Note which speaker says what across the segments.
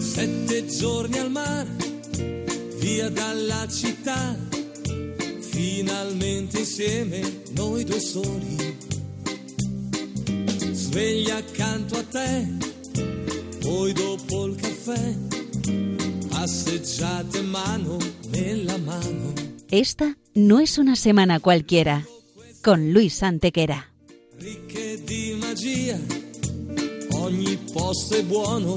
Speaker 1: Sette giorni al mare, via dalla città, finalmente insieme noi due soli. Sveglia accanto a te, poi dopo il caffè, passeggiate mano nella mano.
Speaker 2: Esta no es una semana cualquiera, con Luis Antequera.
Speaker 1: Ricche di magia, ogni posto è buono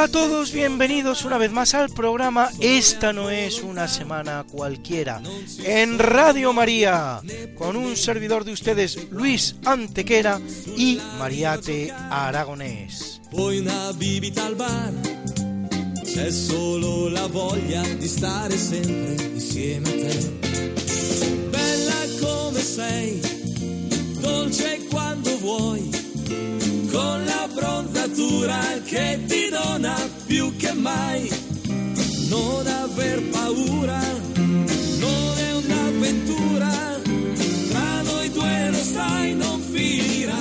Speaker 3: Hola a todos, bienvenidos una vez más al programa Esta no es una semana cualquiera en Radio María con un servidor de ustedes Luis Antequera y Mariate Aragonés.
Speaker 1: Una bibita al bar, solo la voglia di stare sempre insieme a. Bella come sei, dolce quando vuoi, con la bronzatura che ti dona più che mai. Non aver paura, non è un'avventura, tra noi due lo sai non finirà.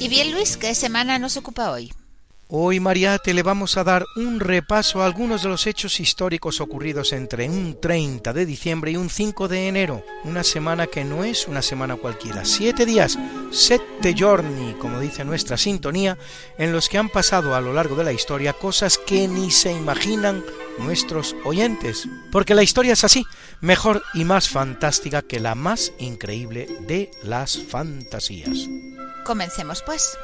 Speaker 4: Y bien, Luis, ¿qué semana nos ocupa hoy?
Speaker 3: Hoy, Mariate, le vamos a dar un repaso a algunos de los hechos históricos ocurridos entre un 30 de diciembre y un 5 de enero, una semana que no es una semana cualquiera, siete días, sette giorni, como dice nuestra sintonía, en los que han pasado a lo largo de la historia cosas que ni se imaginan nuestros oyentes, porque la historia es así, mejor y más fantástica que la más increíble de las fantasías.
Speaker 4: Comencemos pues.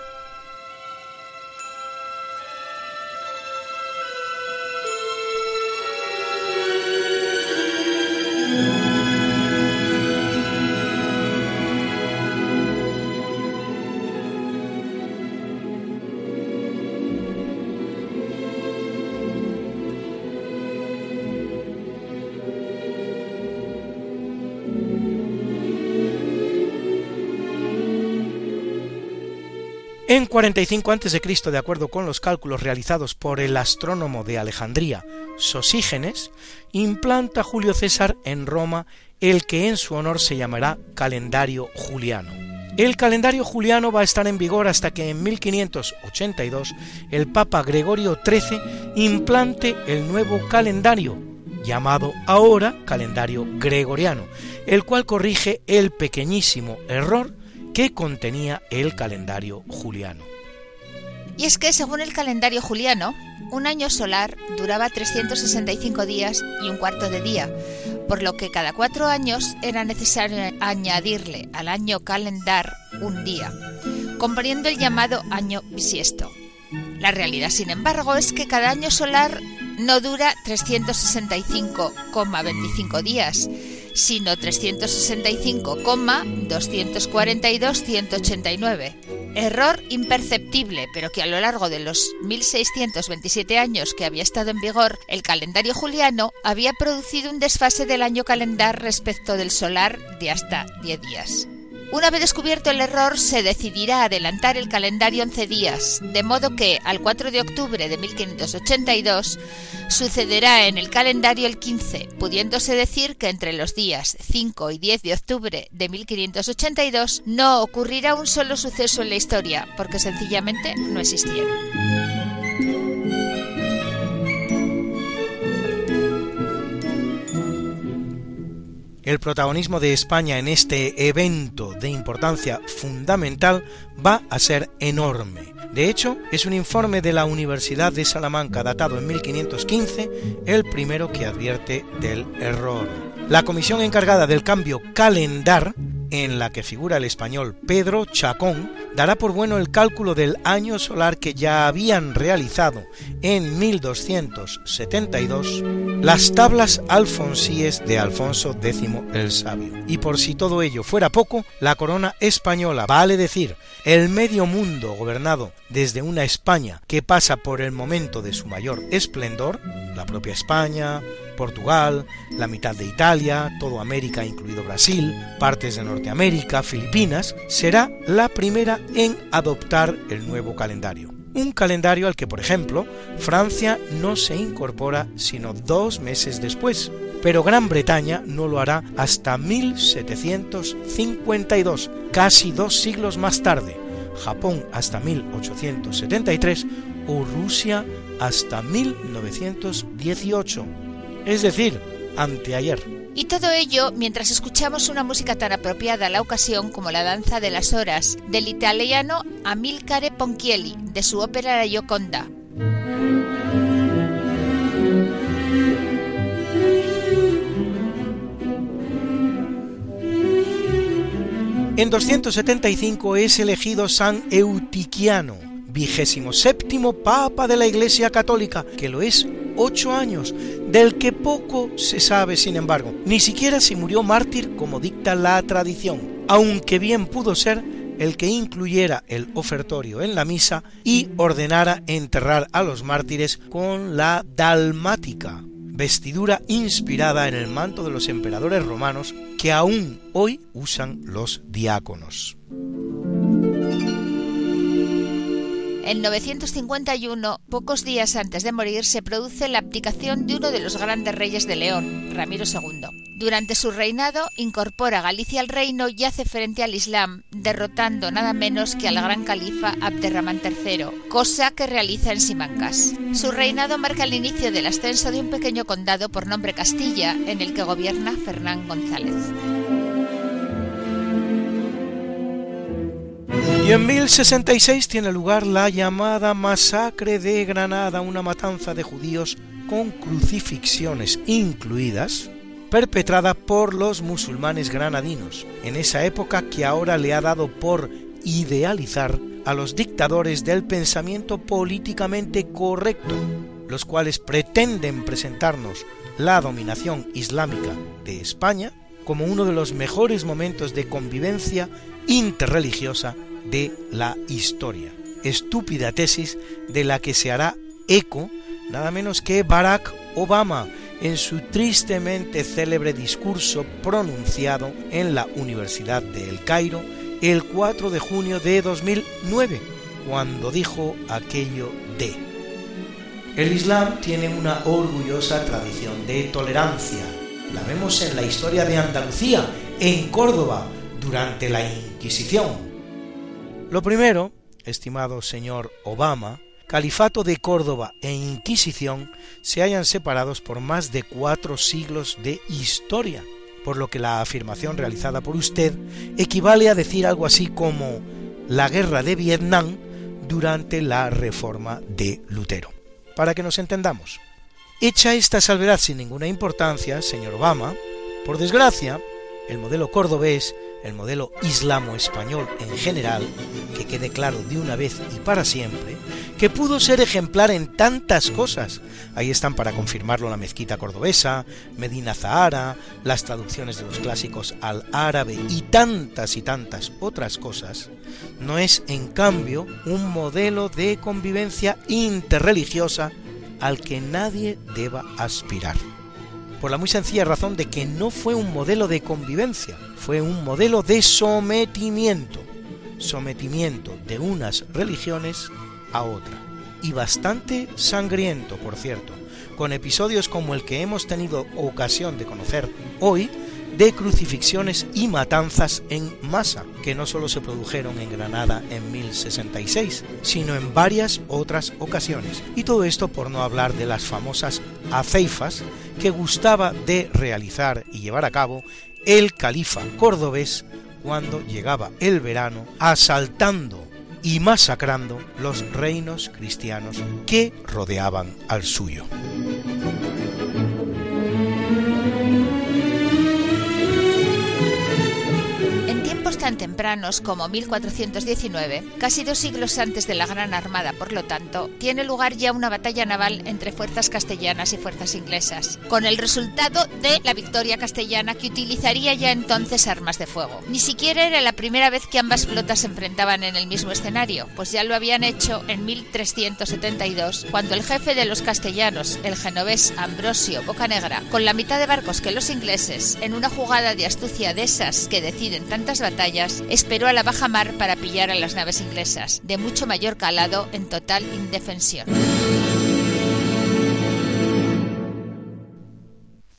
Speaker 3: En 45 a.C., de acuerdo con los cálculos realizados por el astrónomo de Alejandría, Sosígenes, implanta Julio César en Roma el que en su honor se llamará calendario juliano. El calendario juliano va a estar en vigor hasta que en 1582 el Papa Gregorio XIII implante el nuevo calendario, llamado ahora calendario gregoriano, el cual corrige el pequeñísimo error que contenía el calendario juliano.
Speaker 4: Y es que según el calendario juliano, un año solar duraba 365 días y un cuarto de día, por lo que cada cuatro años era necesario añadirle al año calendar un día, componiendo el llamado año bisiesto. La realidad, sin embargo, es que cada año solar no dura 365,25 días, sino 365,242-189. Error imperceptible, pero que a lo largo de los 1627 años que había estado en vigor el calendario juliano había producido un desfase del año calendar respecto del solar de hasta 10 días. Una vez descubierto el error, se decidirá adelantar el calendario 11 días, de modo que al 4 de octubre de 1582 sucederá en el calendario el 15, pudiéndose decir que entre los días 5 y 10 de octubre de 1582 no ocurrirá un solo suceso en la historia, porque sencillamente no existieron.
Speaker 3: El protagonismo de España en este evento de importancia fundamental va a ser enorme. De hecho, es un informe de la Universidad de Salamanca datado en 1515 el primero que advierte del error. La comisión encargada del cambio calendar en la que figura el español Pedro Chacón, dará por bueno el cálculo del año solar que ya habían realizado en 1272 las tablas alfonsíes de Alfonso X el Sabio. Y por si todo ello fuera poco, la corona española, vale decir, el medio mundo gobernado desde una España que pasa por el momento de su mayor esplendor, la propia España, Portugal, la mitad de Italia, todo América incluido Brasil, partes de Norteamérica, Filipinas, será la primera en adoptar el nuevo calendario. Un calendario al que, por ejemplo, Francia no se incorpora sino dos meses después, pero Gran Bretaña no lo hará hasta 1752, casi dos siglos más tarde, Japón hasta 1873 o Rusia hasta 1918 es decir, anteayer.
Speaker 4: Y todo ello mientras escuchamos una música tan apropiada a la ocasión como la danza de las horas del italiano Amilcare Ponchielli de su ópera La Gioconda.
Speaker 3: En 275 es elegido San Eutiquiano, vigésimo séptimo Papa de la Iglesia Católica, que lo es ocho años, del que poco se sabe sin embargo, ni siquiera si murió mártir como dicta la tradición, aunque bien pudo ser el que incluyera el ofertorio en la misa y ordenara enterrar a los mártires con la dalmática, vestidura inspirada en el manto de los emperadores romanos que aún hoy usan los diáconos.
Speaker 4: En 951, pocos días antes de morir, se produce la abdicación de uno de los grandes reyes de León, Ramiro II. Durante su reinado, incorpora Galicia al reino y hace frente al Islam, derrotando nada menos que al gran califa Abderramán III, cosa que realiza en Simancas. Su reinado marca el inicio del ascenso de un pequeño condado por nombre Castilla, en el que gobierna Fernán González.
Speaker 3: Y en 1066 tiene lugar la llamada masacre de Granada, una matanza de judíos con crucifixiones incluidas, perpetrada por los musulmanes granadinos, en esa época que ahora le ha dado por idealizar a los dictadores del pensamiento políticamente correcto, los cuales pretenden presentarnos la dominación islámica de España como uno de los mejores momentos de convivencia interreligiosa de la historia. Estúpida tesis de la que se hará eco nada menos que Barack Obama en su tristemente célebre discurso pronunciado en la Universidad de El Cairo el 4 de junio de 2009, cuando dijo aquello de El Islam tiene una orgullosa tradición de tolerancia. La vemos en la historia de Andalucía, en Córdoba, durante la Inquisición, lo primero, estimado señor Obama, Califato de Córdoba e Inquisición se hayan separados por más de cuatro siglos de historia, por lo que la afirmación realizada por usted equivale a decir algo así como la guerra de Vietnam durante la reforma de Lutero. Para que nos entendamos. Hecha esta salvedad sin ninguna importancia, señor Obama, por desgracia, el modelo cordobés el modelo islamo-español en general, que quede claro de una vez y para siempre, que pudo ser ejemplar en tantas cosas. Ahí están para confirmarlo la mezquita cordobesa, Medina Zahara, las traducciones de los clásicos al árabe y tantas y tantas otras cosas, no es en cambio un modelo de convivencia interreligiosa al que nadie deba aspirar por la muy sencilla razón de que no fue un modelo de convivencia, fue un modelo de sometimiento, sometimiento de unas religiones a otra, y bastante sangriento, por cierto, con episodios como el que hemos tenido ocasión de conocer hoy, de crucifixiones y matanzas en masa, que no solo se produjeron en Granada en 1066, sino en varias otras ocasiones. Y todo esto por no hablar de las famosas aceifas que gustaba de realizar y llevar a cabo el califa cordobés cuando llegaba el verano, asaltando y masacrando los reinos cristianos que rodeaban al suyo.
Speaker 4: Tan tempranos como 1419, casi dos siglos antes de la Gran Armada, por lo tanto, tiene lugar ya una batalla naval entre fuerzas castellanas y fuerzas inglesas, con el resultado de la victoria castellana que utilizaría ya entonces armas de fuego. Ni siquiera era la primera vez que ambas flotas se enfrentaban en el mismo escenario, pues ya lo habían hecho en 1372, cuando el jefe de los castellanos, el genovés Ambrosio Bocanegra, con la mitad de barcos que los ingleses, en una jugada de astucia de esas que deciden tantas batallas, esperó a la baja mar para pillar a las naves inglesas, de mucho mayor calado en total indefensión.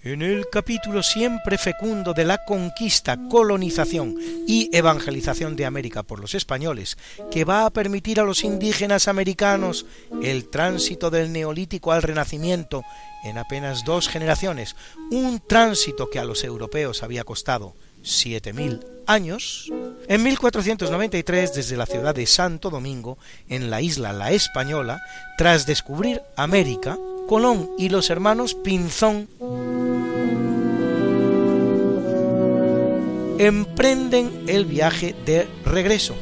Speaker 3: En el capítulo siempre fecundo de la conquista, colonización y evangelización de América por los españoles, que va a permitir a los indígenas americanos el tránsito del neolítico al renacimiento en apenas dos generaciones, un tránsito que a los europeos había costado 7.000 años, en 1493 desde la ciudad de Santo Domingo, en la isla La Española, tras descubrir América, Colón y los hermanos Pinzón emprenden el viaje de regreso,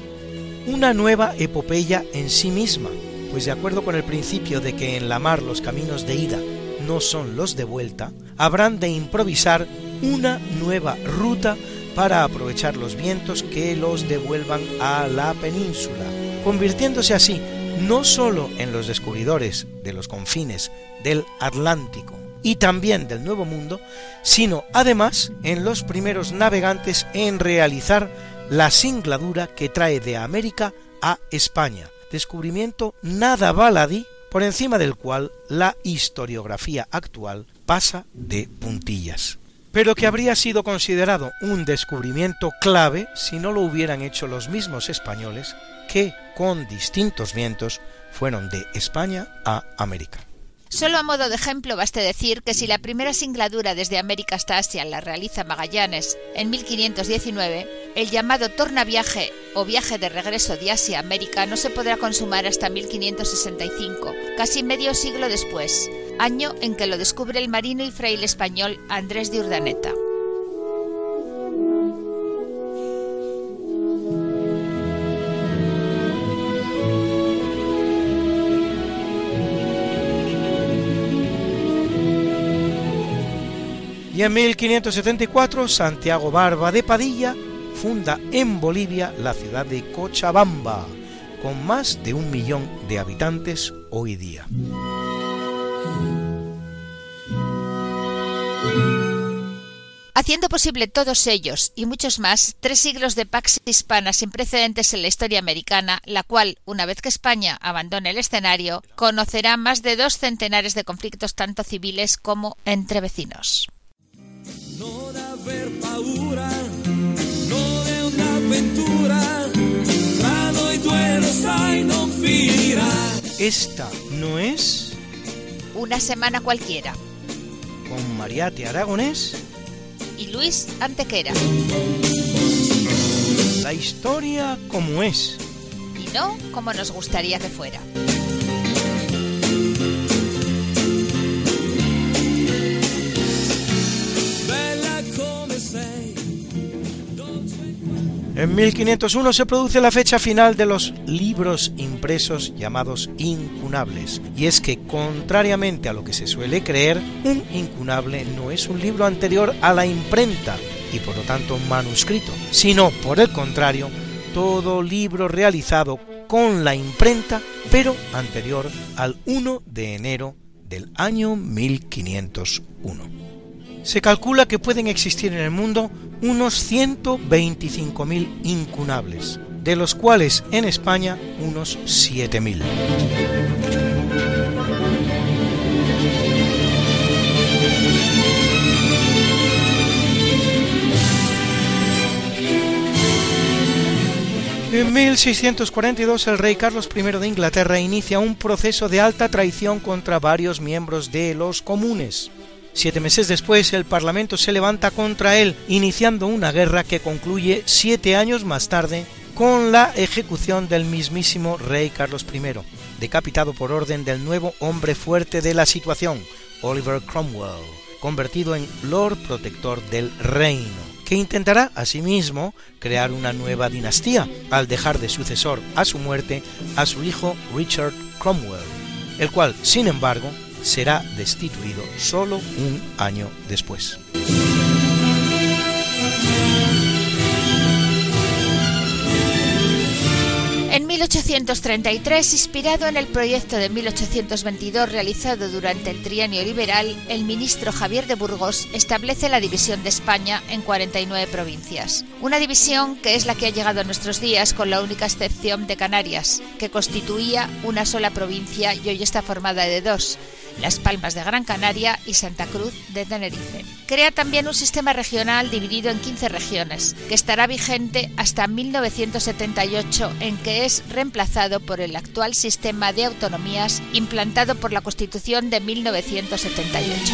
Speaker 3: una nueva epopeya en sí misma, pues de acuerdo con el principio de que en la mar los caminos de ida no son los de vuelta, habrán de improvisar una nueva ruta para aprovechar los vientos que los devuelvan a la península, convirtiéndose así no sólo en los descubridores de los confines del Atlántico, y también del Nuevo Mundo, sino además en los primeros navegantes en realizar la singladura que trae de América a España, descubrimiento nada baladí por encima del cual la historiografía actual pasa de puntillas pero que habría sido considerado un descubrimiento clave si no lo hubieran hecho los mismos españoles que, con distintos vientos, fueron de España a América.
Speaker 4: Solo a modo de ejemplo baste decir que si la primera singladura desde América hasta Asia la realiza Magallanes en 1519, el llamado tornaviaje o viaje de regreso de Asia a América no se podrá consumar hasta 1565, casi medio siglo después, año en que lo descubre el marino y fraile español Andrés de Urdaneta.
Speaker 3: Y en 1574 Santiago Barba de Padilla funda en Bolivia la ciudad de Cochabamba, con más de un millón de habitantes hoy día.
Speaker 4: Haciendo posible todos ellos y muchos más, tres siglos de pax hispana sin precedentes en la historia americana, la cual, una vez que España abandone el escenario, conocerá más de dos centenares de conflictos tanto civiles como entre vecinos.
Speaker 3: Esta no es
Speaker 4: una semana cualquiera.
Speaker 3: Con Mariate Aragonés
Speaker 4: y Luis Antequera.
Speaker 3: La historia como es.
Speaker 4: Y no como nos gustaría que fuera.
Speaker 3: En 1501 se produce la fecha final de los libros impresos llamados incunables, y es que, contrariamente a lo que se suele creer, un incunable no es un libro anterior a la imprenta y por lo tanto manuscrito, sino, por el contrario, todo libro realizado con la imprenta, pero anterior al 1 de enero del año 1501 se calcula que pueden existir en el mundo unos 125.000 incunables, de los cuales en España unos 7.000. En 1642 el rey Carlos I de Inglaterra inicia un proceso de alta traición contra varios miembros de los comunes. Siete meses después, el Parlamento se levanta contra él, iniciando una guerra que concluye siete años más tarde con la ejecución del mismísimo rey Carlos I, decapitado por orden del nuevo hombre fuerte de la situación, Oliver Cromwell, convertido en Lord Protector del Reino, que intentará asimismo crear una nueva dinastía al dejar de sucesor a su muerte a su hijo Richard Cromwell, el cual, sin embargo, será destituido solo un año después.
Speaker 4: En 1833, inspirado en el proyecto de 1822 realizado durante el trienio liberal, el ministro Javier de Burgos establece la división de España en 49 provincias. Una división que es la que ha llegado a nuestros días con la única excepción de Canarias, que constituía una sola provincia y hoy está formada de dos, las Palmas de Gran Canaria y Santa Cruz de Tenerife. Crea también un sistema regional dividido en 15 regiones, que estará vigente hasta 1978, en que es reemplazado por el actual sistema de autonomías implantado por la Constitución de 1978.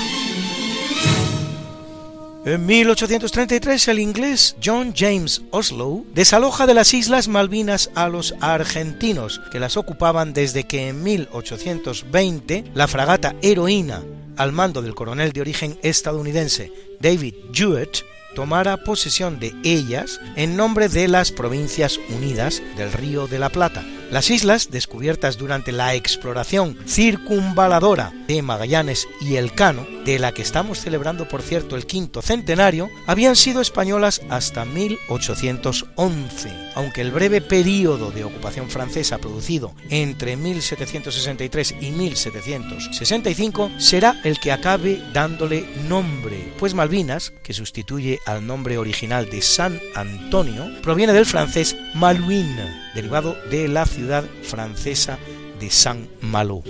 Speaker 3: En 1833 el inglés John James Oslow desaloja de las Islas Malvinas a los argentinos que las ocupaban desde que en 1820 la fragata Heroína al mando del coronel de origen estadounidense David Jewett tomara posesión de ellas en nombre de las Provincias Unidas del Río de la Plata, las islas, descubiertas durante la exploración circunvaladora de Magallanes y Elcano, de la que estamos celebrando por cierto el quinto centenario, habían sido españolas hasta 1811, aunque el breve período de ocupación francesa producido entre 1763 y 1765 será el que acabe dándole nombre, pues Malvinas, que sustituye al nombre original de San Antonio, proviene del francés Malouin, derivado de la ciudad francesa de Saint Malo.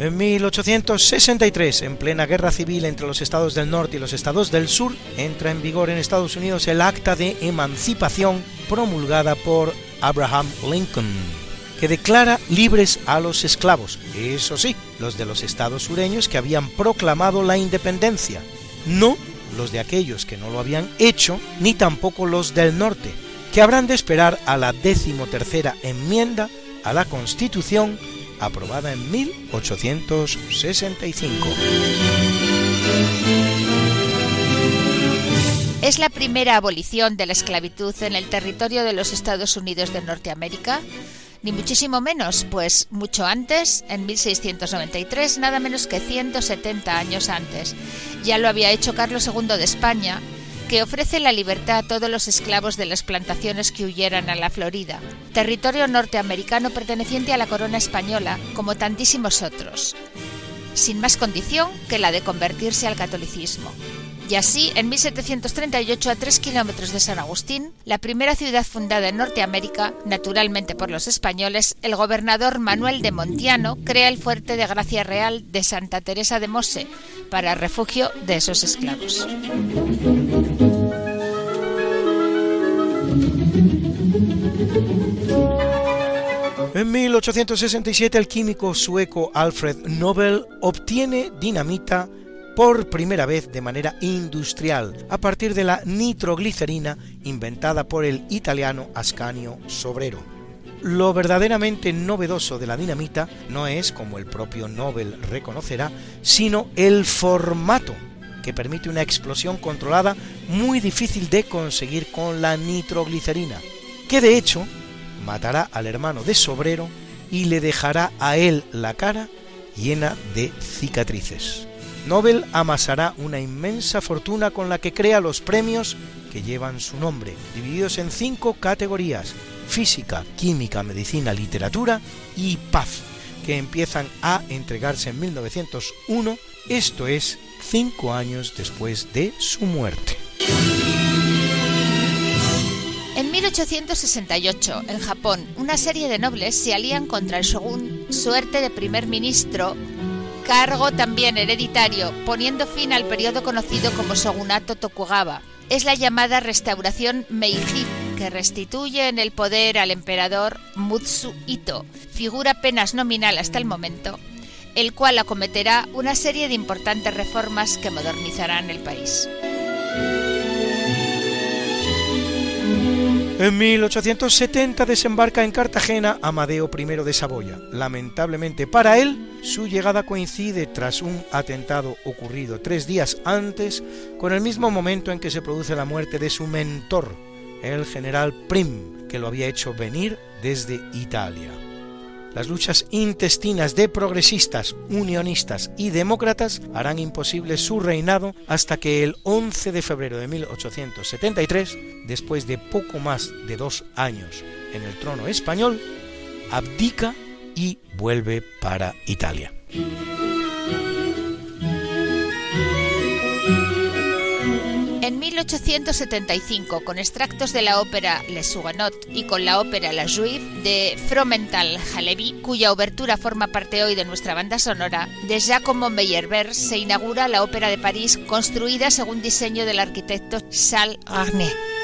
Speaker 3: En 1863, en plena guerra civil entre los estados del norte y los estados del sur, entra en vigor en Estados Unidos el Acta de Emancipación promulgada por Abraham Lincoln, que declara libres a los esclavos, eso sí, los de los estados sureños que habían proclamado la independencia, no los de aquellos que no lo habían hecho, ni tampoco los del norte, que habrán de esperar a la decimotercera enmienda a la Constitución aprobada en 1865.
Speaker 4: ¿Es la primera abolición de la esclavitud en el territorio de los Estados Unidos de Norteamérica? Ni muchísimo menos, pues mucho antes, en 1693, nada menos que 170 años antes, ya lo había hecho Carlos II de España, que ofrece la libertad a todos los esclavos de las plantaciones que huyeran a la Florida, territorio norteamericano perteneciente a la corona española, como tantísimos otros, sin más condición que la de convertirse al catolicismo. Y así, en 1738, a tres kilómetros de San Agustín, la primera ciudad fundada en Norteamérica, naturalmente por los españoles, el gobernador Manuel de Montiano crea el fuerte de Gracia Real de Santa Teresa de Mose para refugio de esos esclavos.
Speaker 3: En 1867 el químico sueco Alfred Nobel obtiene dinamita por primera vez de manera industrial a partir de la nitroglicerina inventada por el italiano Ascanio Sobrero. Lo verdaderamente novedoso de la dinamita no es, como el propio Nobel reconocerá, sino el formato, que permite una explosión controlada muy difícil de conseguir con la nitroglicerina, que de hecho matará al hermano de Sobrero y le dejará a él la cara llena de cicatrices. Nobel amasará una inmensa fortuna con la que crea los premios que llevan su nombre, divididos en cinco categorías, física, química, medicina, literatura y paz, que empiezan a entregarse en 1901, esto es, cinco años después de su muerte.
Speaker 4: En 1868, en Japón, una serie de nobles se alían contra el shogun suerte de primer ministro cargo también hereditario, poniendo fin al periodo conocido como Shogunato Tokugawa. Es la llamada restauración Meiji, que restituye en el poder al emperador Mutsu Ito, figura apenas nominal hasta el momento, el cual acometerá una serie de importantes reformas que modernizarán el país.
Speaker 3: En 1870 desembarca en Cartagena Amadeo I de Saboya. Lamentablemente para él, su llegada coincide tras un atentado ocurrido tres días antes con el mismo momento en que se produce la muerte de su mentor, el general Prim, que lo había hecho venir desde Italia. Las luchas intestinas de progresistas, unionistas y demócratas harán imposible su reinado hasta que el 11 de febrero de 1873, después de poco más de dos años en el trono español, abdica y vuelve para Italia.
Speaker 4: En 1875, con extractos de la ópera Les Huguenots y con la ópera La Juive de Fromental Halevi, cuya obertura forma parte hoy de nuestra banda sonora, de Giacomo Meyerbeer se inaugura la Ópera de París, construida según diseño del arquitecto Charles Arnay.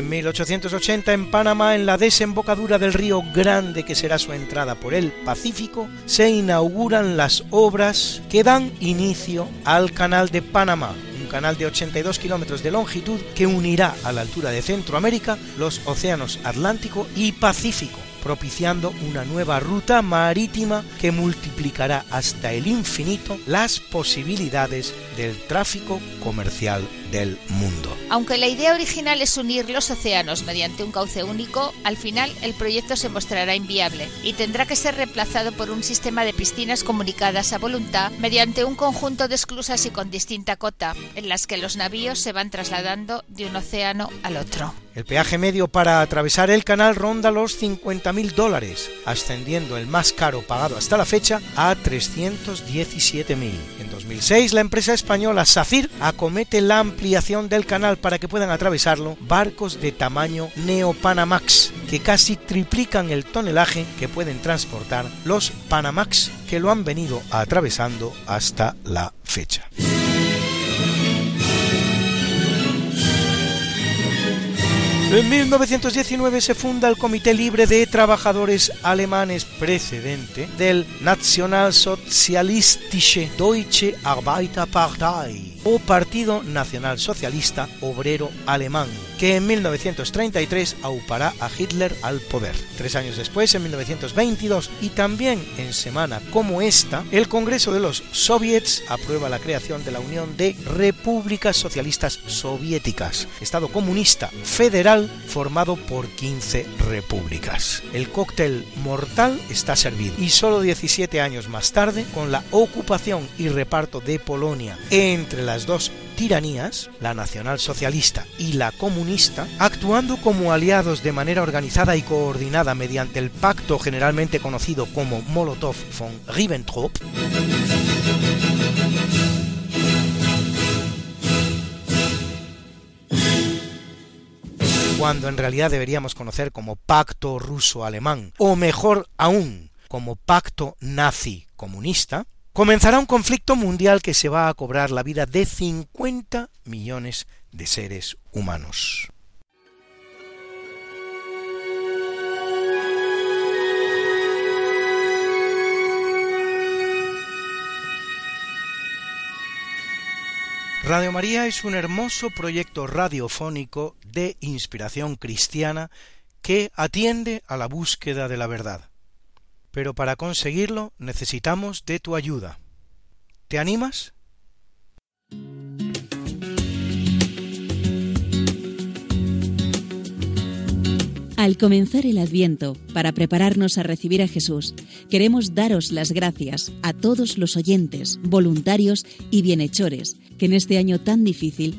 Speaker 3: En 1880 en Panamá, en la desembocadura del río Grande que será su entrada por el Pacífico, se inauguran las obras que dan inicio al Canal de Panamá, un canal de 82 kilómetros de longitud que unirá a la altura de Centroamérica los océanos Atlántico y Pacífico propiciando una nueva ruta marítima que multiplicará hasta el infinito las posibilidades del tráfico comercial del mundo.
Speaker 4: Aunque la idea original es unir los océanos mediante un cauce único, al final el proyecto se mostrará inviable y tendrá que ser reemplazado por un sistema de piscinas comunicadas a voluntad mediante un conjunto de esclusas y con distinta cota, en las que los navíos se van trasladando de un océano al otro.
Speaker 3: El peaje medio para atravesar el canal ronda los 50.000 dólares, ascendiendo el más caro pagado hasta la fecha a 317.000. En 2006, la empresa española SACIR acomete la ampliación del canal para que puedan atravesarlo barcos de tamaño Neopanamax, que casi triplican el tonelaje que pueden transportar los Panamax que lo han venido atravesando hasta la fecha. En 1919 se funda el Comité Libre de Trabajadores Alemanes precedente del Nationalsozialistische Deutsche Arbeiterpartei o Partido Nacional Socialista Obrero Alemán, que en 1933 aupará a Hitler al poder. Tres años después, en 1922, y también en semana como esta, el Congreso de los Soviets aprueba la creación de la Unión de Repúblicas Socialistas Soviéticas, Estado comunista federal formado por 15 repúblicas. El cóctel mortal está servido y solo 17 años más tarde, con la ocupación y reparto de Polonia entre las dos tiranías, la nacionalsocialista y la comunista, actuando como aliados de manera organizada y coordinada mediante el pacto generalmente conocido como Molotov von Ribbentrop, cuando en realidad deberíamos conocer como pacto ruso-alemán, o mejor aún, como pacto nazi-comunista, comenzará un conflicto mundial que se va a cobrar la vida de 50 millones de seres humanos. Radio María es un hermoso proyecto radiofónico de inspiración cristiana que atiende a la búsqueda de la verdad. Pero para conseguirlo necesitamos de tu ayuda. ¿Te animas?
Speaker 2: Al comenzar el Adviento, para prepararnos a recibir a Jesús, queremos daros las gracias a todos los oyentes, voluntarios y bienhechores que en este año tan difícil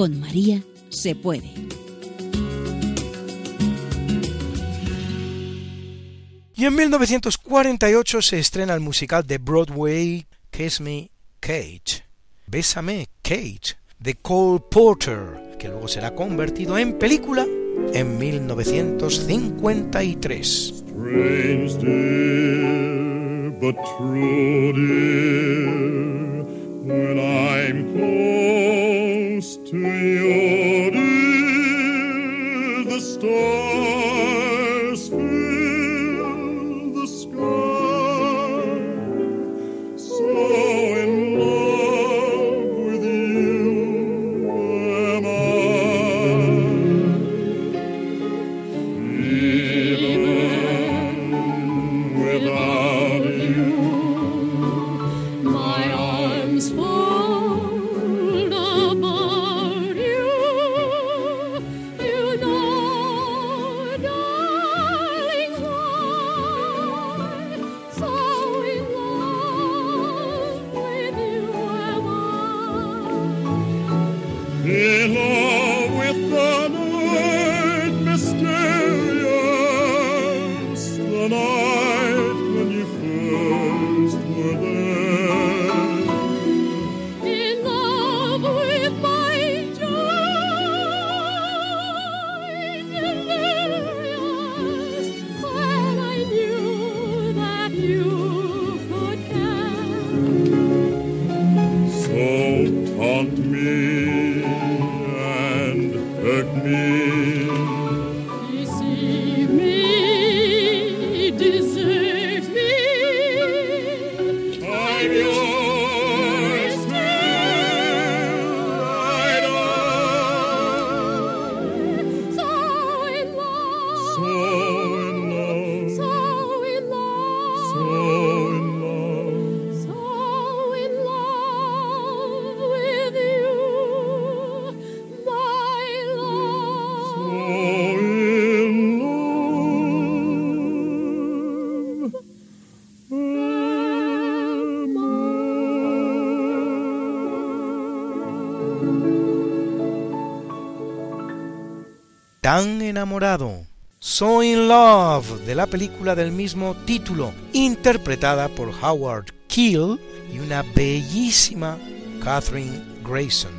Speaker 2: Con María se puede.
Speaker 3: Y en 1948 se estrena el musical de Broadway Kiss Me Cage, Bésame Cage, de Cole Porter, que luego será convertido en película en 1953. Strange dear, but true dear, when I'm to you.
Speaker 5: Mysterious, the
Speaker 3: Enamorado. So in Love, de la película del mismo título, interpretada por Howard Keel y una bellísima Catherine Grayson.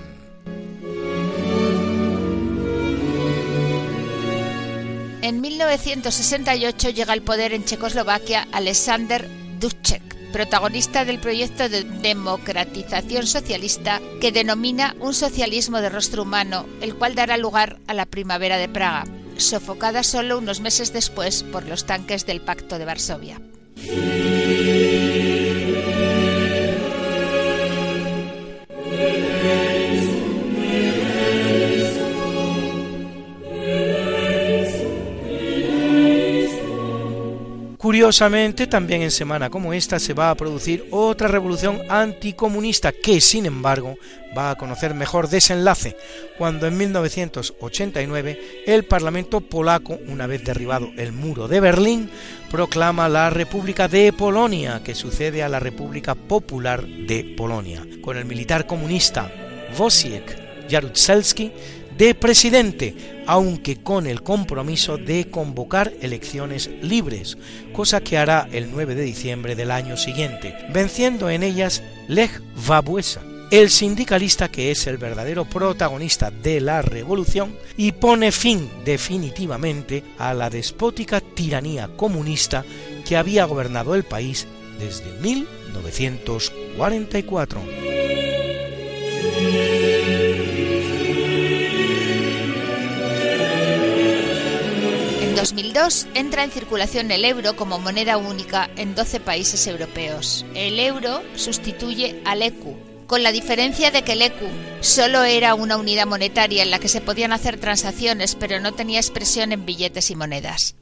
Speaker 4: En 1968 llega al poder en Checoslovaquia Alexander Dubček, protagonista del proyecto de democratización socialista que denomina un socialismo de rostro humano, el cual dará lugar a la primavera de Praga, sofocada solo unos meses después por los tanques del Pacto de Varsovia.
Speaker 3: Curiosamente, también en semana como esta se va a producir otra revolución anticomunista que, sin embargo, va a conocer mejor desenlace, cuando en 1989 el Parlamento polaco, una vez derribado el muro de Berlín, proclama la República de Polonia, que sucede a la República Popular de Polonia, con el militar comunista Wojciech Jaruzelski de presidente, aunque con el compromiso de convocar elecciones libres, cosa que hará el 9 de diciembre del año siguiente, venciendo en ellas Lech Wałęsa, el sindicalista que es el verdadero protagonista de la revolución y pone fin definitivamente a la despótica tiranía comunista que había gobernado el país desde 1944.
Speaker 4: 2002 entra en circulación el euro como moneda única en 12 países europeos. El euro sustituye al ECU con la diferencia de que el ECU solo era una unidad monetaria en la que se podían hacer transacciones, pero no tenía expresión en billetes y monedas.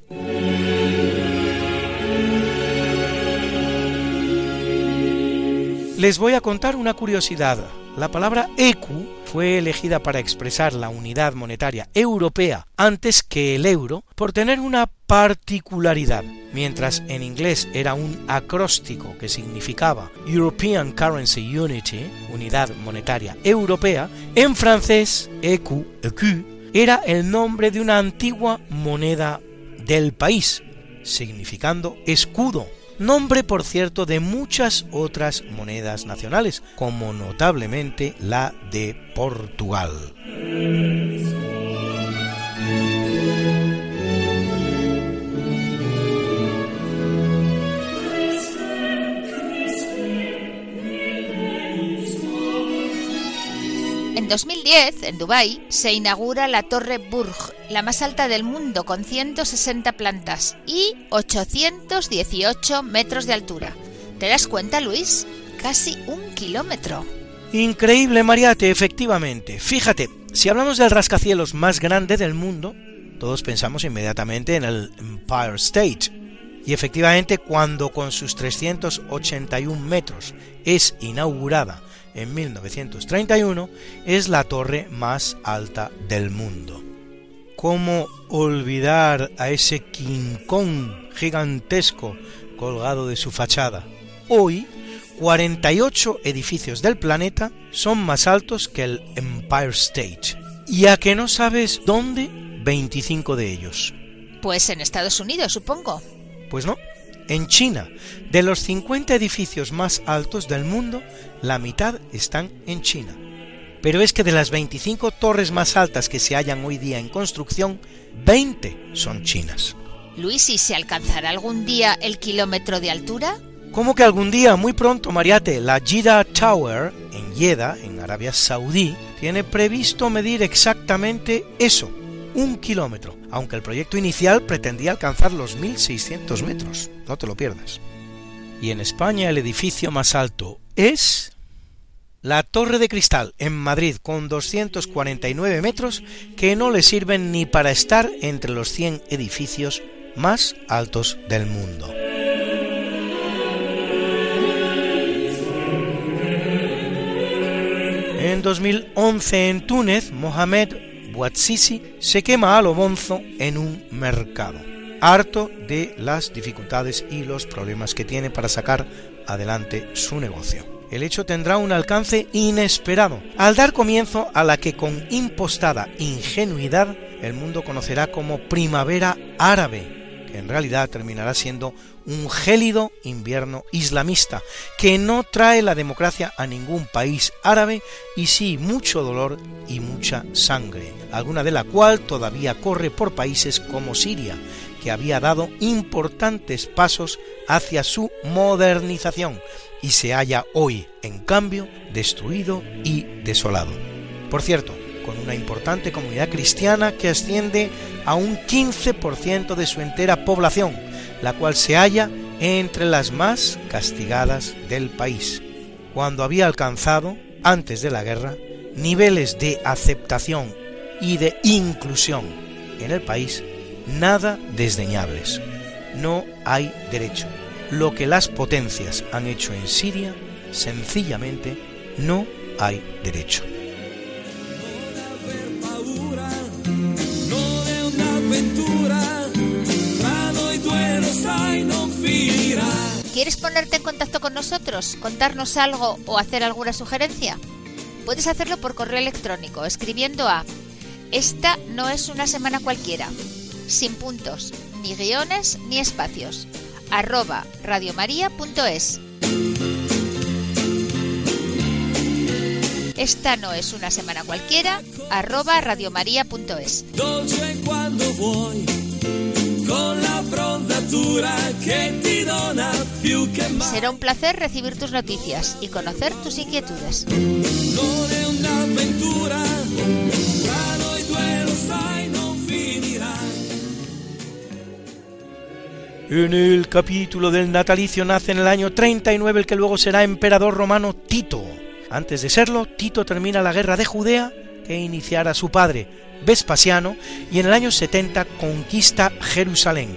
Speaker 3: Les voy a contar una curiosidad. La palabra ECU fue elegida para expresar la unidad monetaria europea antes que el euro por tener una particularidad. Mientras en inglés era un acróstico que significaba European Currency Unity, unidad monetaria europea, en francés ECU, ECU era el nombre de una antigua moneda del país, significando escudo nombre por cierto de muchas otras monedas nacionales, como notablemente la de Portugal.
Speaker 4: 2010, en Dubái, se inaugura la Torre Burj, la más alta del mundo, con 160 plantas y 818 metros de altura. ¿Te das cuenta, Luis? Casi un kilómetro.
Speaker 3: Increíble, Mariate, efectivamente. Fíjate, si hablamos del rascacielos más grande del mundo, todos pensamos inmediatamente en el Empire State. Y efectivamente, cuando con sus 381 metros es inaugurada en 1931, es la torre más alta del mundo. ¿Cómo olvidar a ese King Kong gigantesco colgado de su fachada? Hoy, 48 edificios del planeta son más altos que el Empire State. ¿Y a que no sabes dónde? 25 de ellos.
Speaker 4: Pues en Estados Unidos, supongo.
Speaker 3: Pues no, en China, de los 50 edificios más altos del mundo, la mitad están en China. Pero es que de las 25 torres más altas que se hallan hoy día en construcción, 20 son chinas.
Speaker 4: Luis, ¿y se alcanzará algún día el kilómetro de altura?
Speaker 3: ¿Cómo que algún día, muy pronto, Mariate, la Jeddah Tower en Jeddah, en Arabia Saudí, tiene previsto medir exactamente eso, un kilómetro, aunque el proyecto inicial pretendía alcanzar los 1.600 metros. No te lo pierdas. Y en España el edificio más alto es la Torre de Cristal en Madrid con 249 metros que no le sirven ni para estar entre los 100 edificios más altos del mundo. En 2011 en Túnez, Mohamed Bouazizi se quema a lo bonzo en un mercado, harto de las dificultades y los problemas que tiene para sacar adelante su negocio. El hecho tendrá un alcance inesperado, al dar comienzo a la que con impostada ingenuidad el mundo conocerá como primavera árabe, que en realidad terminará siendo un gélido invierno islamista, que no trae la democracia a ningún país árabe y sí mucho dolor y mucha sangre, alguna de la cual todavía corre por países como Siria, que había dado importantes pasos hacia su modernización y se halla hoy, en cambio, destruido y desolado. Por cierto, con una importante comunidad cristiana que asciende a un 15% de su entera población, la cual se halla entre las más castigadas del país, cuando había alcanzado, antes de la guerra, niveles de aceptación y de inclusión en el país nada desdeñables. No hay derecho. Lo que las potencias han hecho en Siria, sencillamente no hay derecho.
Speaker 4: ¿Quieres ponerte en contacto con nosotros, contarnos algo o hacer alguna sugerencia? Puedes hacerlo por correo electrónico escribiendo a Esta no es una semana cualquiera, sin puntos, ni guiones ni espacios, arroba radiomaria.es. Esta no es una semana cualquiera, arroba radiomaria.es.
Speaker 1: Dolce quando vuoi, con la ti dona.
Speaker 4: Será un placer recibir tus noticias y conocer tus inquietudes.
Speaker 3: En el capítulo del natalicio nace en el año 39 el que luego será emperador romano Tito. Antes de serlo, Tito termina la guerra de Judea que iniciara su padre, Vespasiano, y en el año 70 conquista Jerusalén.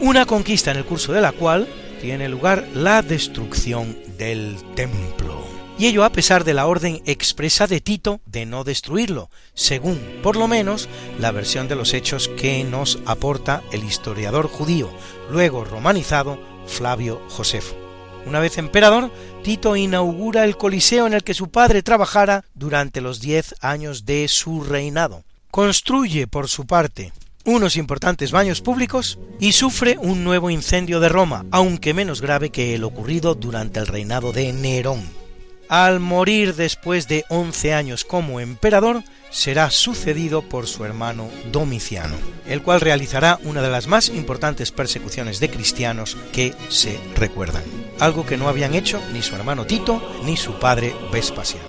Speaker 3: Una conquista en el curso de la cual tiene lugar la destrucción del templo. Y ello a pesar de la orden expresa de Tito de no destruirlo, según, por lo menos, la versión de los hechos que nos aporta el historiador judío, luego romanizado, Flavio Josefo. Una vez emperador, Tito inaugura el coliseo en el que su padre trabajara durante los diez años de su reinado. Construye, por su parte, unos importantes baños públicos y sufre un nuevo incendio de Roma, aunque menos grave que el ocurrido durante el reinado de Nerón. Al morir después de once años como emperador, será sucedido por su hermano Domiciano, el cual realizará una de las más importantes persecuciones de cristianos que se recuerdan, algo que no habían hecho ni su hermano Tito ni su padre Vespasiano.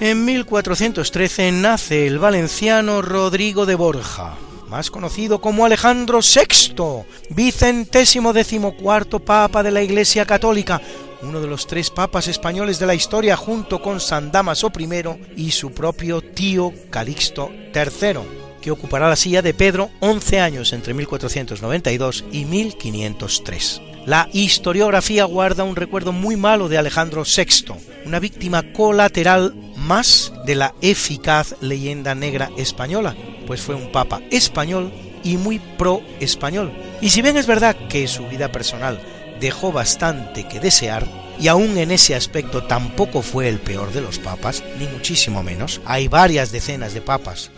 Speaker 3: En 1413 nace el valenciano Rodrigo de Borja, más conocido como Alejandro VI, vicentésimo decimocuarto papa de la Iglesia Católica, uno de los tres papas españoles de la historia junto con San Damaso I y su propio tío Calixto III, que ocupará la silla de Pedro 11 años entre 1492 y 1503. La historiografía guarda un recuerdo muy malo de Alejandro VI, una víctima colateral más de la eficaz leyenda negra española, pues fue un papa español y muy pro-español. Y si bien es verdad que su vida personal dejó bastante que desear, y aún en ese aspecto tampoco fue el peor de los papas, ni muchísimo menos, hay varias decenas de papas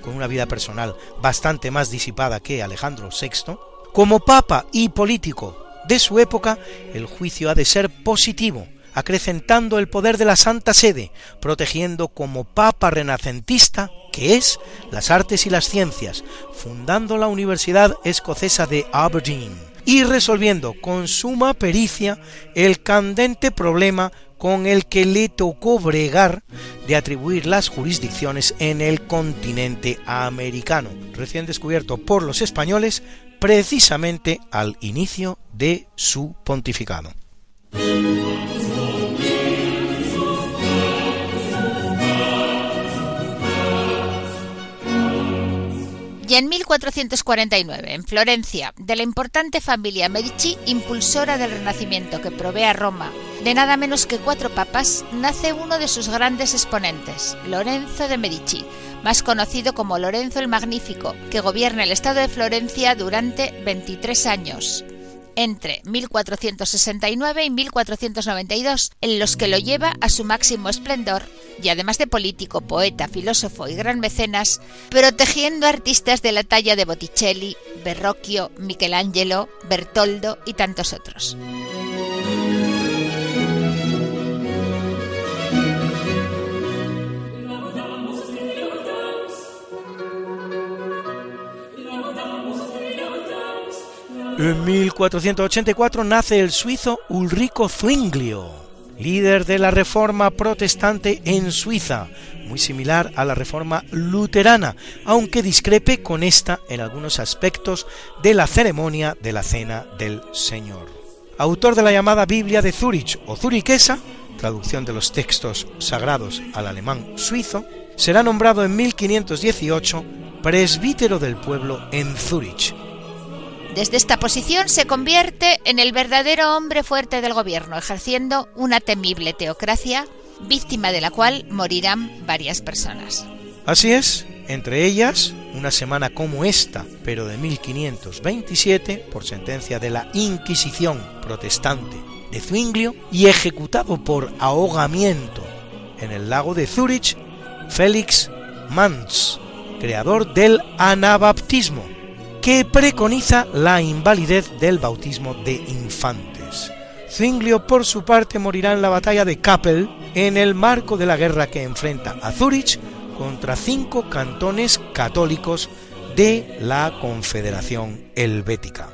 Speaker 3: con una vida personal bastante más disipada que Alejandro VI, como papa y político de su época, el juicio ha de ser positivo, acrecentando el poder de la Santa Sede, protegiendo como papa renacentista, que es, las artes y las ciencias, fundando la Universidad Escocesa de Aberdeen y resolviendo con suma pericia el candente problema con el que le tocó bregar de atribuir las jurisdicciones en el continente americano, recién descubierto por los españoles precisamente al inicio de su pontificado.
Speaker 4: En 1449, en Florencia, de la importante familia Medici, impulsora del Renacimiento que provee a Roma. De nada menos que cuatro papas, nace uno de sus grandes exponentes, Lorenzo de Medici, más conocido como Lorenzo el Magnífico, que gobierna el estado de Florencia durante 23 años, entre 1469 y 1492, en los que lo lleva a su máximo esplendor, y además de político, poeta, filósofo y gran mecenas, protegiendo artistas de la talla de Botticelli, Verrocchio, Michelangelo, Bertoldo y tantos otros.
Speaker 3: En 1484 nace el suizo Ulrico Zwinglio, líder de la reforma protestante en Suiza, muy similar a la reforma luterana, aunque discrepe con esta en algunos aspectos de la ceremonia de la Cena del Señor. Autor de la llamada Biblia de Zurich o Zuriquesa, traducción de los textos sagrados al alemán suizo, será nombrado en 1518 presbítero del pueblo en Zurich,
Speaker 4: desde esta posición se convierte en el verdadero hombre fuerte del gobierno, ejerciendo una temible teocracia, víctima de la cual morirán varias personas.
Speaker 3: Así es, entre ellas, una semana como esta, pero de 1527, por sentencia de la Inquisición protestante de Zwinglio y ejecutado por ahogamiento en el lago de Zurich, Félix Mans, creador del anabaptismo, que preconiza la invalidez del bautismo de infantes. Zwinglio, por su parte, morirá en la batalla de Kappel en el marco de la guerra que enfrenta a Zurich contra cinco cantones católicos de la Confederación Helvética.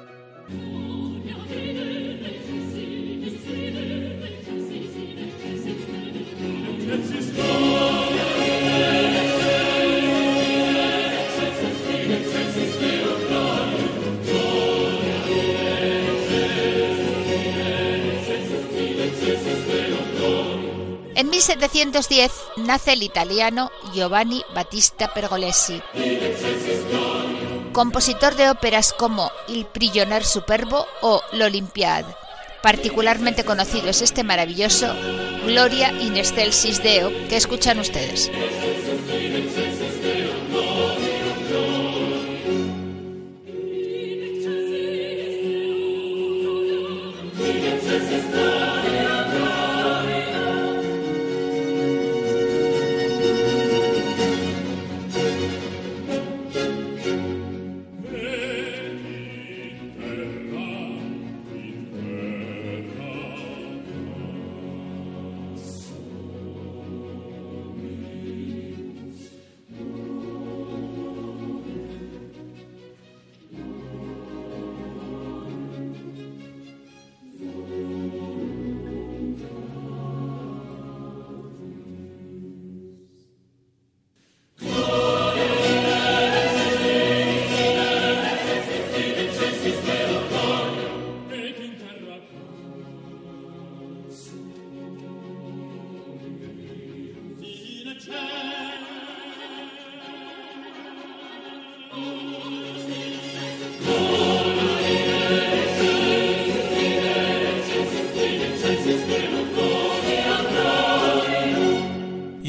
Speaker 4: 1710 nace el italiano Giovanni Battista Pergolesi, compositor de óperas como Il Prigionier Superbo o L'Olympiade. Particularmente conocido es este maravilloso Gloria in excelsis Deo que escuchan ustedes.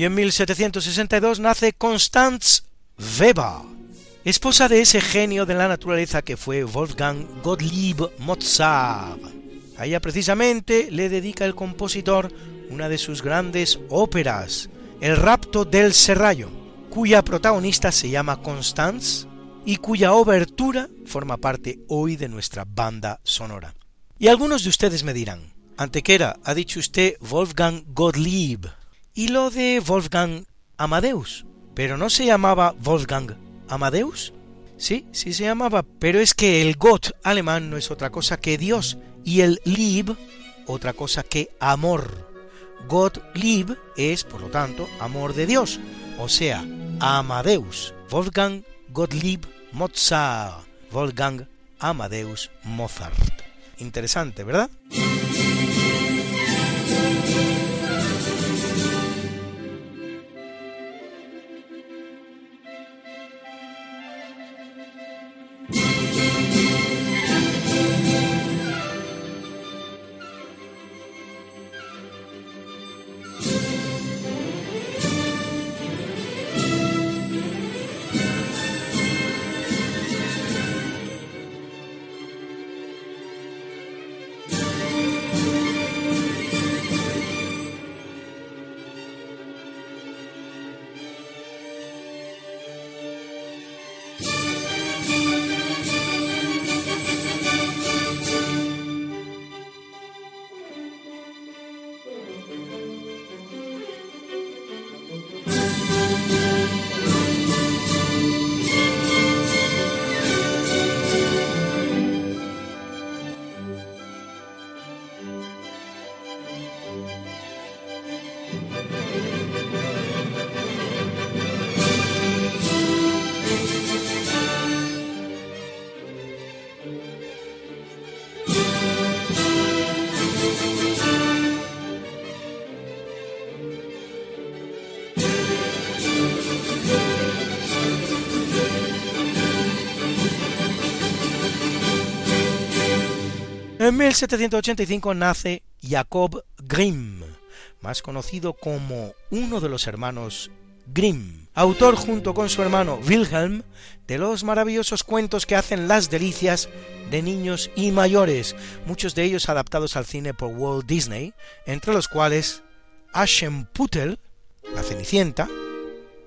Speaker 3: Y en 1762 nace Constance Weber, esposa de ese genio de la naturaleza que fue Wolfgang Gottlieb Mozart. A ella precisamente le dedica el compositor una de sus grandes óperas, El rapto del serrallo, cuya protagonista se llama Constance y cuya obertura forma parte hoy de nuestra banda sonora. Y algunos de ustedes me dirán, Antequera, ha dicho usted Wolfgang Gottlieb, y lo de Wolfgang Amadeus, pero no se llamaba Wolfgang Amadeus. Sí, sí se llamaba, pero es que el Gott alemán no es otra cosa que Dios y el Lieb otra cosa que amor. Gott Lieb es, por lo tanto, amor de Dios, o sea, Amadeus. Wolfgang Gottlieb Mozart. Wolfgang Amadeus Mozart. Interesante, ¿verdad? En 1785 nace Jacob Grimm, más conocido como uno de los hermanos Grimm, autor junto con su hermano Wilhelm de los maravillosos cuentos que hacen las delicias de niños y mayores, muchos de ellos adaptados al cine por Walt Disney, entre los cuales Aschenputtel, la Cenicienta,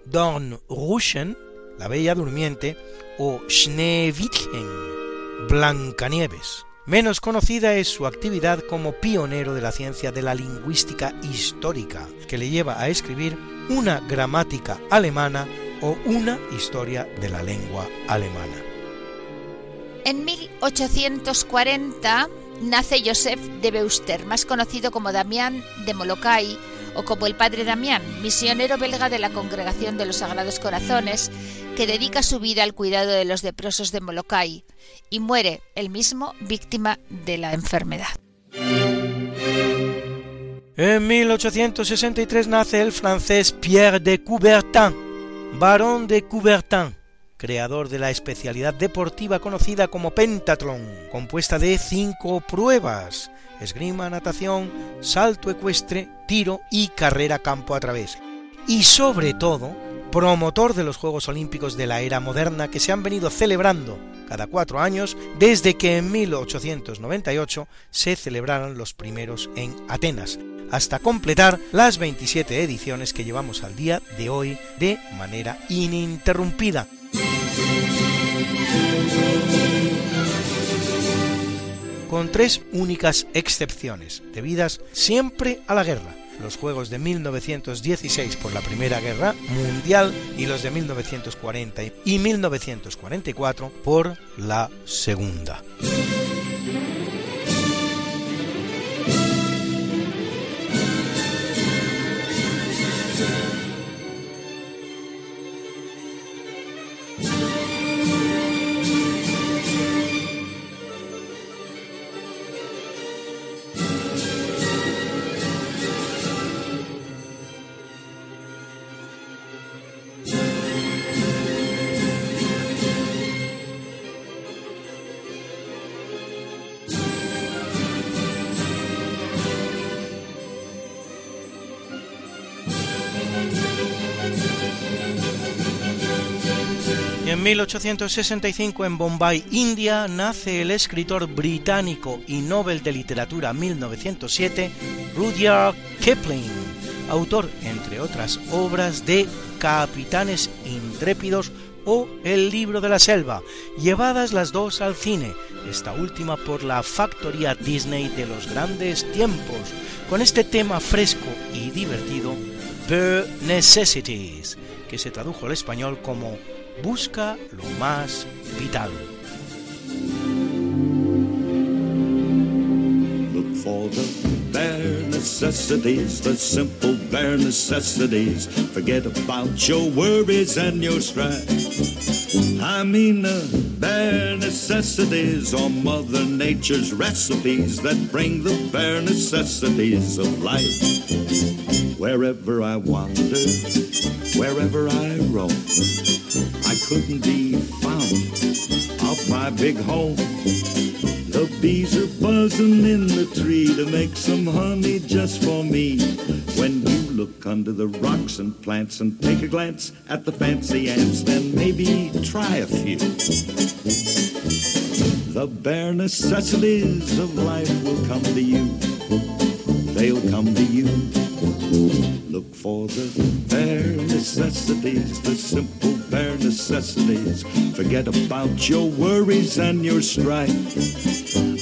Speaker 3: Dornröschen, la Bella Durmiente, o Schneewittchen, Blancanieves. Menos conocida es su actividad como pionero de la ciencia de la lingüística histórica, que le lleva a escribir una gramática alemana o una historia de la lengua alemana.
Speaker 4: En 1840 nace Joseph de Beuster, más conocido como Damián de Molokai o como el Padre Damián, misionero belga de la Congregación de los Sagrados Corazones, que dedica su vida al cuidado de los leprosos de Molokai y muere él mismo víctima de la enfermedad.
Speaker 3: En 1863 nace el francés Pierre de Coubertin, barón de Coubertin, creador de la especialidad deportiva conocida como pentatlón, compuesta de cinco pruebas, esgrima, natación, salto ecuestre, tiro y carrera campo a través. Y sobre todo, promotor de los Juegos Olímpicos de la era moderna que se han venido celebrando cada cuatro años desde que en 1898 se celebraron los primeros en Atenas, hasta completar las 27 ediciones que llevamos al día de hoy de manera ininterrumpida. Con tres únicas excepciones, debidas siempre a la guerra los Juegos de 1916 por la Primera Guerra Mundial y los de 1940 y 1944 por la Segunda. 1865 en Bombay, India, nace el escritor británico y Nobel de Literatura 1907 Rudyard Kipling, autor, entre otras obras, de Capitanes Intrépidos o El libro de la selva, llevadas las dos al cine, esta última por la factoría Disney de los grandes tiempos, con este tema fresco y divertido, The Necessities, que se tradujo al español como Busca lo más vital.
Speaker 6: Look for the bare necessities, the simple bare necessities. Forget about your worries and your strife. I mean the bare necessities are Mother Nature's recipes that bring the bare necessities of life. Wherever I wander, wherever I roam, I couldn't be found off my big home. The bees are buzzing in the tree to make some honey just for me. When you look under the rocks and plants and take a glance at the fancy ants, then maybe try a few. The bare necessities of life will come to you. They'll come to you. Look for the bare necessities, the simple bare necessities. Forget about your worries and your strife.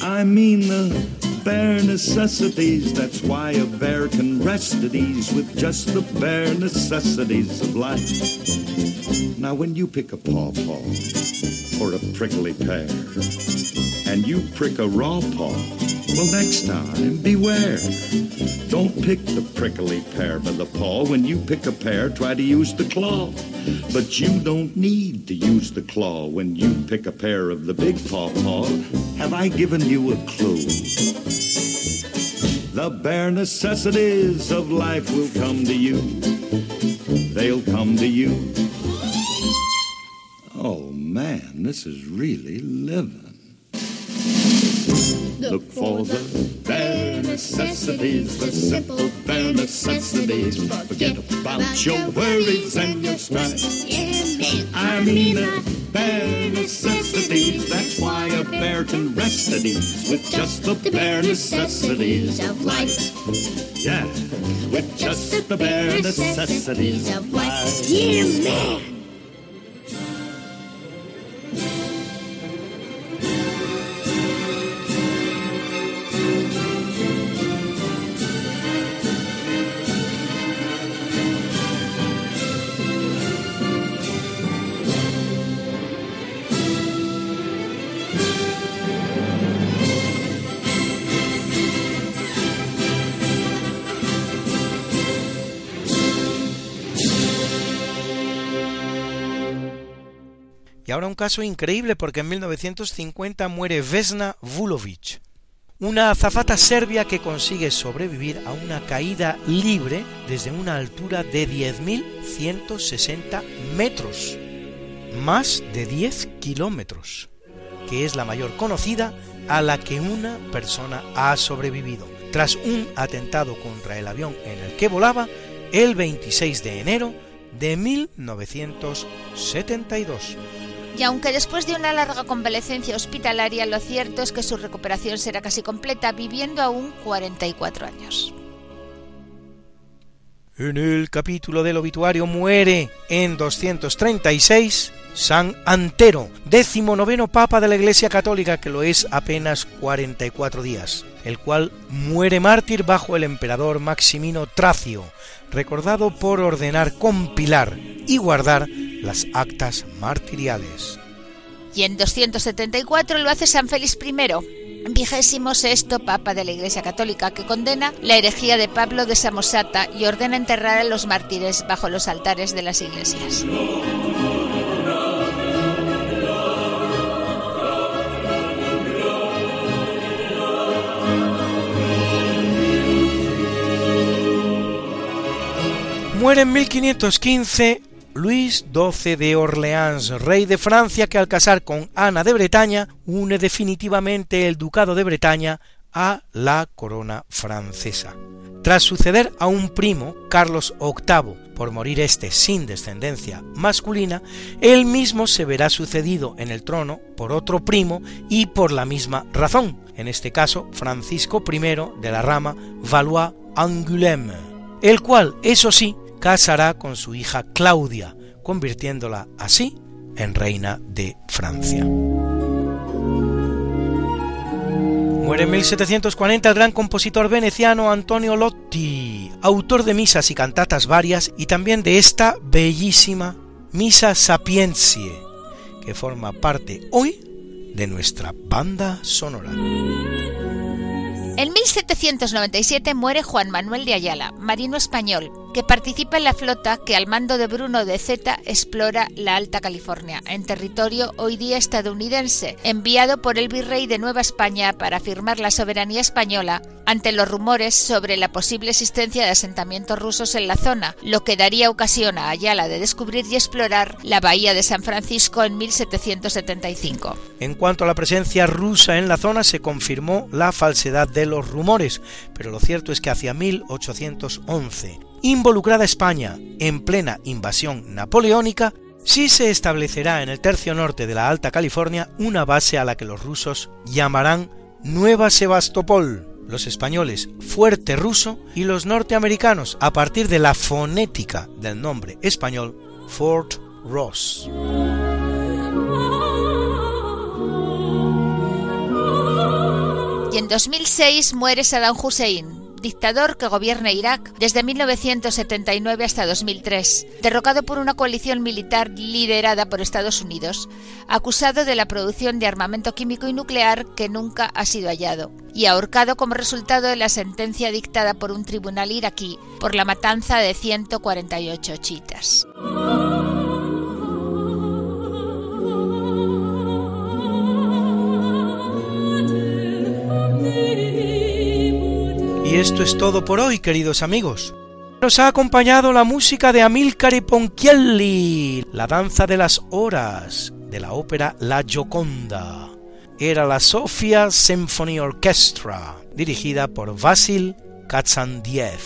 Speaker 6: I mean the bare necessities. That's why a bear can rest at ease with just the bare necessities of life. Now, when you pick a pawpaw or a prickly pear, and you prick a raw paw, well, next time, beware. Don't pick the prickly pear by the paw. When you pick a pear, try to use the claw. But you don't need to use the claw when you pick a pear of the big paw paw. Have I given you a clue? The bare necessities of life will come to you. They'll come to you. Oh man, this is really living. Look for the bare necessities, the simple bare necessities. Forget about your worries and your strife. I mean the bare necessities. That's why a bear can rest at ease with just the bare necessities of life. Yeah, with just the bare necessities of life.
Speaker 7: Yeah, man.
Speaker 3: Ahora un caso increíble porque en 1950 muere Vesna Vulovic, una azafata serbia que consigue sobrevivir a una caída libre desde una altura de 10.160 metros, más de 10 kilómetros, que es la mayor conocida a la que una persona ha sobrevivido, tras un atentado contra el avión en el que volaba el 26 de enero de 1972.
Speaker 4: Y aunque después de una larga convalecencia hospitalaria, lo cierto es que su recuperación será casi completa, viviendo aún 44 años.
Speaker 3: En el capítulo del obituario muere en 236 San Antero, décimo noveno papa de la Iglesia Católica, que lo es apenas 44 días, el cual muere mártir bajo el emperador Maximino Tracio, recordado por ordenar compilar y guardar las actas martiriales.
Speaker 4: Y en 274 lo hace San Félix I, vigésimo sexto papa de la Iglesia Católica, que condena la herejía de Pablo de Samosata y ordena enterrar a los mártires bajo los altares de las iglesias.
Speaker 3: Muere en 1515 Luis XII de Orleans, rey de Francia, que al casar con Ana de Bretaña une definitivamente el ducado de Bretaña a la corona francesa. Tras suceder a un primo, Carlos VIII, por morir este sin descendencia masculina, él mismo se verá sucedido en el trono por otro primo y por la misma razón, en este caso Francisco I de la rama Valois-Angoulême, el cual, eso sí, casará con su hija Claudia, convirtiéndola así en reina de Francia. Muere en 1740 el gran compositor veneciano Antonio Lotti, autor de misas y cantatas varias y también de esta bellísima Misa Sapientie, que forma parte hoy de nuestra banda sonora.
Speaker 4: En 1797 muere Juan Manuel de Ayala, marino español, que participa en la flota que al mando de Bruno de Zeta explora la Alta California, en territorio hoy día estadounidense, enviado por el virrey de Nueva España para afirmar la soberanía española ante los rumores sobre la posible existencia de asentamientos rusos en la zona, lo que daría ocasión a Ayala de descubrir y explorar la bahía de San Francisco en 1775.
Speaker 3: En cuanto a la presencia rusa en la zona, se confirmó la falsedad de los rumores, pero lo cierto es que hacia 1811, involucrada España en plena invasión napoleónica, sí se establecerá en el tercio norte de la Alta California una base a la que los rusos llamarán Nueva Sebastopol, los españoles Fuerte Ruso y los norteamericanos, a partir de la fonética del nombre español, Fort Ross.
Speaker 4: Y en 2006 muere Saddam Hussein, dictador que gobierna Irak desde 1979 hasta 2003, derrocado por una coalición militar liderada por Estados Unidos, acusado de la producción de armamento químico y nuclear que nunca ha sido hallado, y ahorcado como resultado de la sentencia dictada por un tribunal iraquí por la matanza de 148 chiitas.
Speaker 3: Y esto es todo por hoy, queridos amigos. Nos ha acompañado la música de Amilcare Ponchielli, la danza de las horas, de la ópera La Gioconda. Era la Sofia Symphony Orchestra, dirigida por Vasil Katsandiev.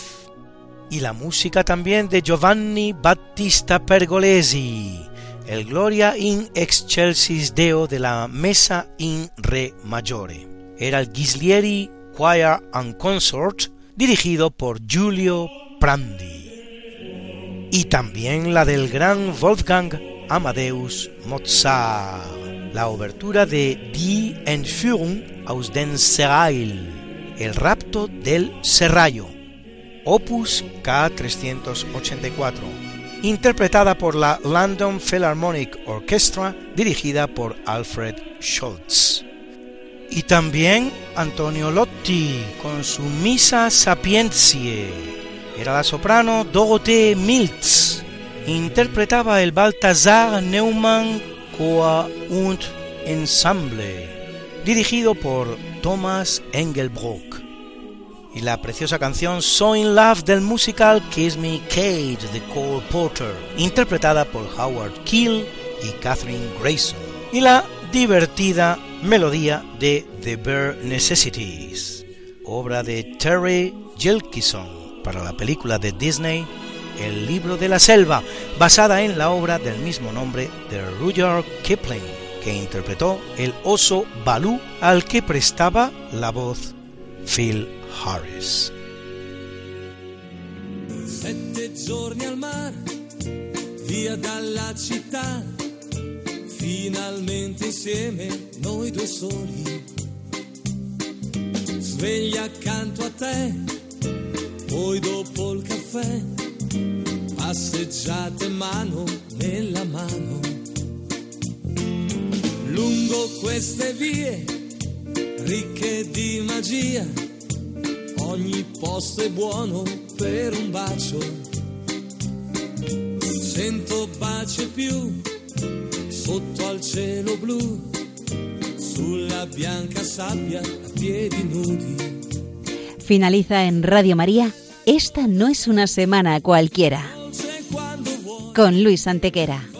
Speaker 3: Y la música también de Giovanni Battista Pergolesi, el Gloria in Excelsis Deo de la Mesa in Re Maggiore. Era el Ghislieri Choir and Consort, dirigido por Giulio Prandi. Y también la del gran Wolfgang Amadeus Mozart, la obertura de Die Entführung aus dem Serail, el rapto del Serrallo, opus K384, interpretada por la London Philharmonic Orchestra, dirigida por Alfred Schultz. Y también Antonio Lotti con su Misa Sapientie. Era la soprano Dorothee Miltz. Interpretaba el Balthasar Neumann Chor und Ensemble. dirigido por Thomas Engelbrock. Y la preciosa canción So in Love del musical Kiss Me Kate de Cole Porter, interpretada por Howard Keel y Catherine Grayson. Y la divertida melodía de The Bare Necessities, obra de Terry Jelkison para la película de Disney El libro de la selva, basada en la obra del mismo nombre de Rudyard Kipling, que interpretó el oso Baloo al que prestaba la voz Phil Harris.
Speaker 1: Giorni al città, finalmente insieme noi due soli. Sveglia accanto a te, poi dopo il caffè, passeggiate mano nella mano. Lungo queste vie, ricche di magia, ogni posto è buono per un bacio. Cento baci più sotto al cielo blu, sulla bianca sabbia a piedi nudi.
Speaker 2: Finaliza en Radio María. Esta no es una semana cualquiera. Con Luis Antequera.